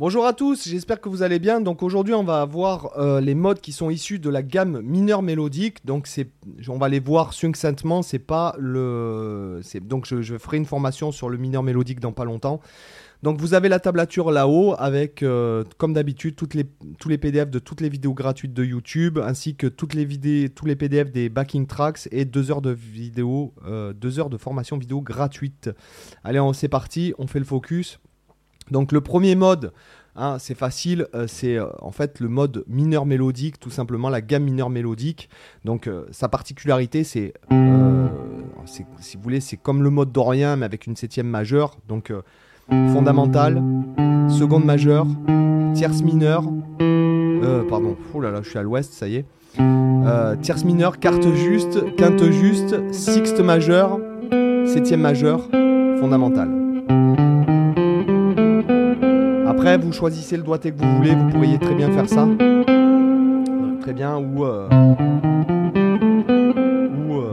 Bonjour à tous, j'espère que vous allez bien. Donc aujourd'hui, on va voir euh, les modes qui sont issus de la gamme mineur mélodique. Donc c'est, on va les voir succinctement. C'est pas le, donc je, ferai une formation sur le mineur mélodique dans pas longtemps. Donc vous avez la tablature là-haut avec, euh, comme d'habitude, tous les PDF de toutes les vidéos gratuites de YouTube, ainsi que toutes les vidéos, tous les PDF des backing tracks et deux heures de vidéo, euh, deux heures de formation vidéo gratuite. Allez, on- c'est parti, on fait le focus. Donc le premier mode, hein, c'est facile, euh, c'est euh, en fait le mode mineur mélodique, tout simplement la gamme mineur mélodique. Donc euh, sa particularité, c'est, si vous voulez, c'est comme le mode dorien mais avec une septième majeure. Donc fondamentale, seconde majeure, tierce mineure, pardon, oh là là, je suis à l'ouest, ça y est. Tierce mineure, quarte juste, quinte juste, sixte majeure, septième majeure, fondamentale. Vous choisissez le doigté que vous voulez, vous pourriez très bien faire ça. Très bien, ou. euh, euh,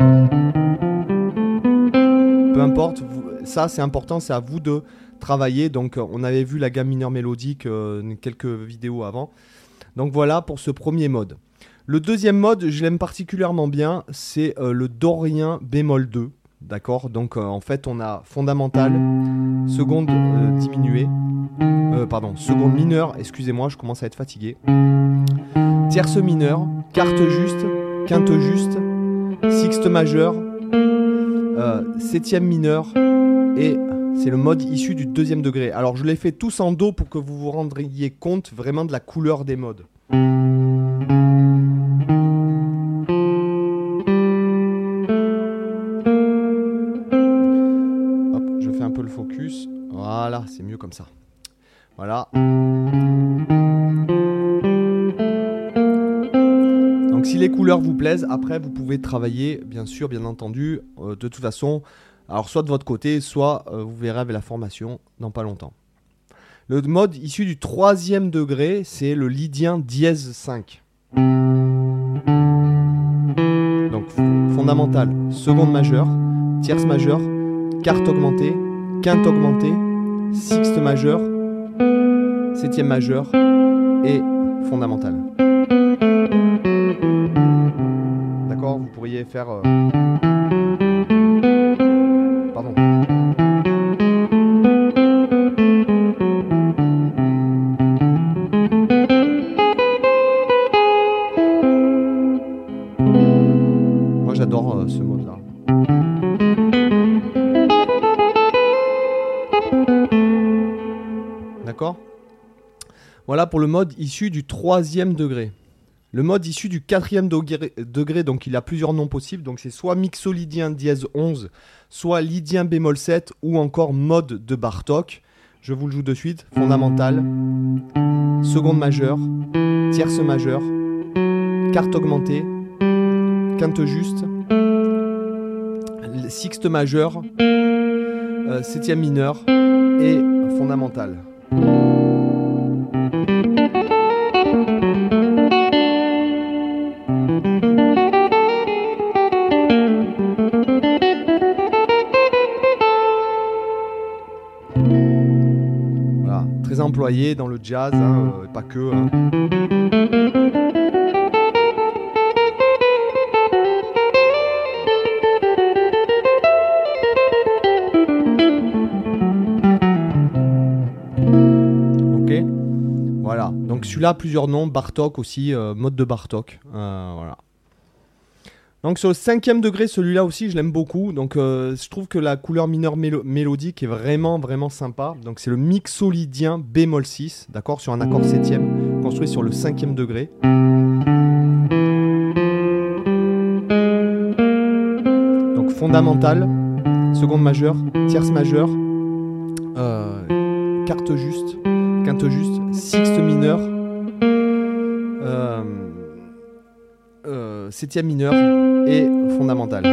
peu importe, ça c'est important, c'est à vous de travailler. Donc, euh, on avait vu la gamme mineure mélodique quelques vidéos avant. Donc, voilà pour ce premier mode. Le deuxième mode, je l'aime particulièrement bien, c'est le dorien bémol 2. D'accord Donc, euh, en fait, on a fondamental, seconde euh, diminuée, euh, pardon, seconde mineure, excusez-moi, je commence à être fatigué. Tierce mineure, quarte juste, quinte juste, sixte majeure, septième mineure, et c'est le mode issu du deuxième degré. Alors je les fais tous en do pour que vous vous rendriez compte vraiment de la couleur des modes. C'est mieux comme ça. Voilà. Donc si les couleurs vous plaisent, après vous pouvez travailler, bien sûr, bien entendu, euh, de toute façon, alors soit de votre côté, soit euh, vous verrez avec la formation dans pas longtemps. Le mode issu du troisième degré, c'est le lydien dièse 5. Donc fondamental, seconde majeure, tierce majeure, quarte augmentée, quinte augmentée, sixte majeure, septième majeure et fondamentale. D'accord Vous pourriez faire. euh, Voilà pour le mode issu du troisième degré. Le mode issu du quatrième degré, donc il a plusieurs noms possibles. Donc c'est soit mixolydien dièse 11, soit lydien bémol 7, ou encore mode de Bartok. Je vous le joue de suite. Fondamental, seconde majeure, tierce majeure, quarte augmentée, quinte juste, sixte majeure, euh, septième mineur et fondamentale. Voilà, très employé dans le jazz, hein, euh, pas que. hein. Ok. Voilà. Donc celui-là, plusieurs noms. Bartok aussi, euh, mode de Bartok. Euh, voilà. Donc sur le cinquième degré, celui-là aussi, je l'aime beaucoup. Donc euh, je trouve que la couleur mineure mélo- mélodique est vraiment, vraiment sympa. Donc c'est le mixolydien bémol 6, d'accord, sur un accord septième, construit sur le cinquième degré. Donc fondamental, seconde majeure, tierce majeure, euh, quarte juste, quinte juste, sixte mineur, septième mineur et fondamental.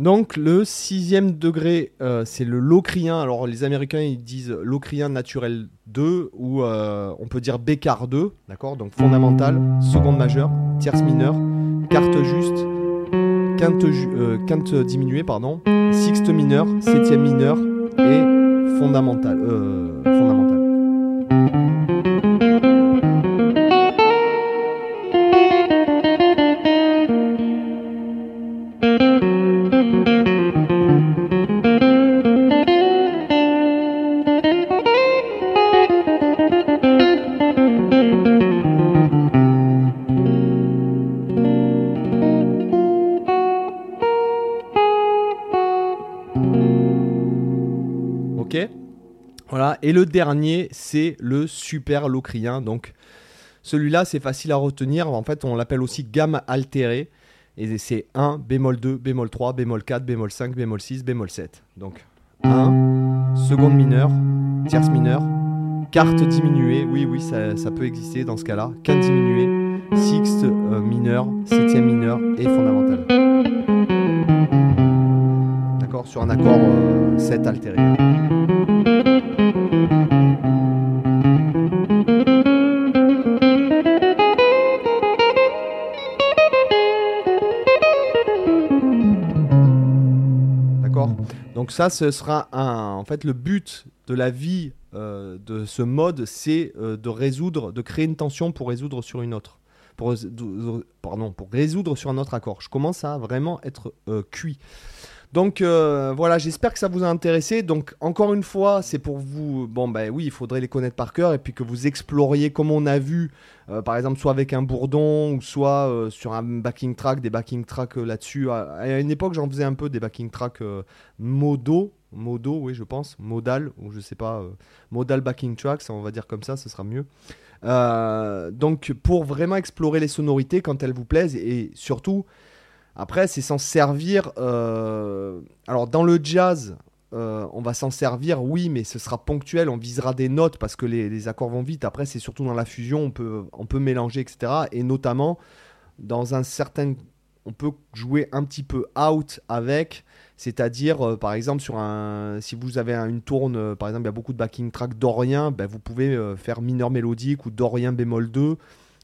Donc le sixième degré, euh, c'est le locrien. Alors les Américains ils disent locrien naturel 2 ou euh, on peut dire bécard 2, d'accord? Donc fondamental, seconde majeure, tierce mineure, quarte juste, quinte, euh, diminuée, pardon, sixte mineure, septième mineure et fondamental. fondamental. Voilà. Et le dernier, c'est le super locrien. Donc, celui-là, c'est facile à retenir. En fait, on l'appelle aussi gamme altérée. Et c'est 1, bémol 2, bémol 3, bémol 4, bémol 5, bémol 6, bémol 7. Donc 1, seconde mineure, tierce mineure, quarte diminuée, oui, oui, ça, peut exister dans ce cas-là, quinte diminuée, sixte euh, mineure, septième mineure et fondamentale. D'accord Sur un accord 7 euh, altéré. Donc ça, ce sera un... En fait, le but de la vie euh, de ce mode, c'est euh, de résoudre, de créer une tension pour résoudre sur une autre. Pour, pardon, pour résoudre sur un autre accord. Je commence à vraiment être euh, cuit. Donc euh, voilà, j'espère que ça vous a intéressé. Donc encore une fois, c'est pour vous. Bon ben oui, il faudrait les connaître par cœur et puis que vous exploriez comme on a vu, euh, par exemple soit avec un bourdon ou soit euh, sur un backing track, des backing tracks là-dessus. À, une époque, j'en faisais un peu des backing tracks modo, modo, oui je pense, modal ou je sais pas, modal backing tracks, on va dire comme ça, ce sera mieux. donc pour vraiment explorer les sonorités quand elles vous plaisent et surtout après, c'est s'en servir. Euh, alors, dans le jazz, euh, on va s'en servir, oui, mais ce sera ponctuel. On visera des notes parce que les, accords vont vite. Après, c'est surtout dans la fusion, on peut, on peut mélanger, etc. Et notamment, dans un certain. On peut jouer un petit peu out avec, c'est-à-dire, euh, par exemple, sur un, si vous avez une tourne, par exemple, il y a beaucoup de backing track dorien, ben, vous pouvez faire mineur mélodique ou dorien bémol 2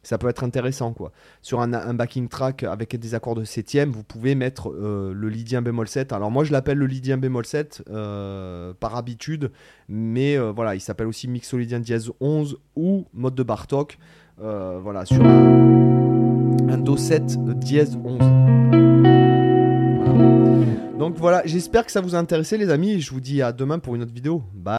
ça peut être intéressant quoi. Sur un, backing track avec des accords de septième, vous pouvez mettre euh, le lydien bémol 7. Alors moi je l'appelle le lydien bémol 7 euh, par habitude, mais euh, voilà, il s'appelle aussi mixolydien dièse 11 ou mode de Bartok. voilà, sur un, Do 7 dièse 11. Donc voilà, j'espère que ça vous a intéressé les amis, je vous dis à demain pour une autre vidéo. Bye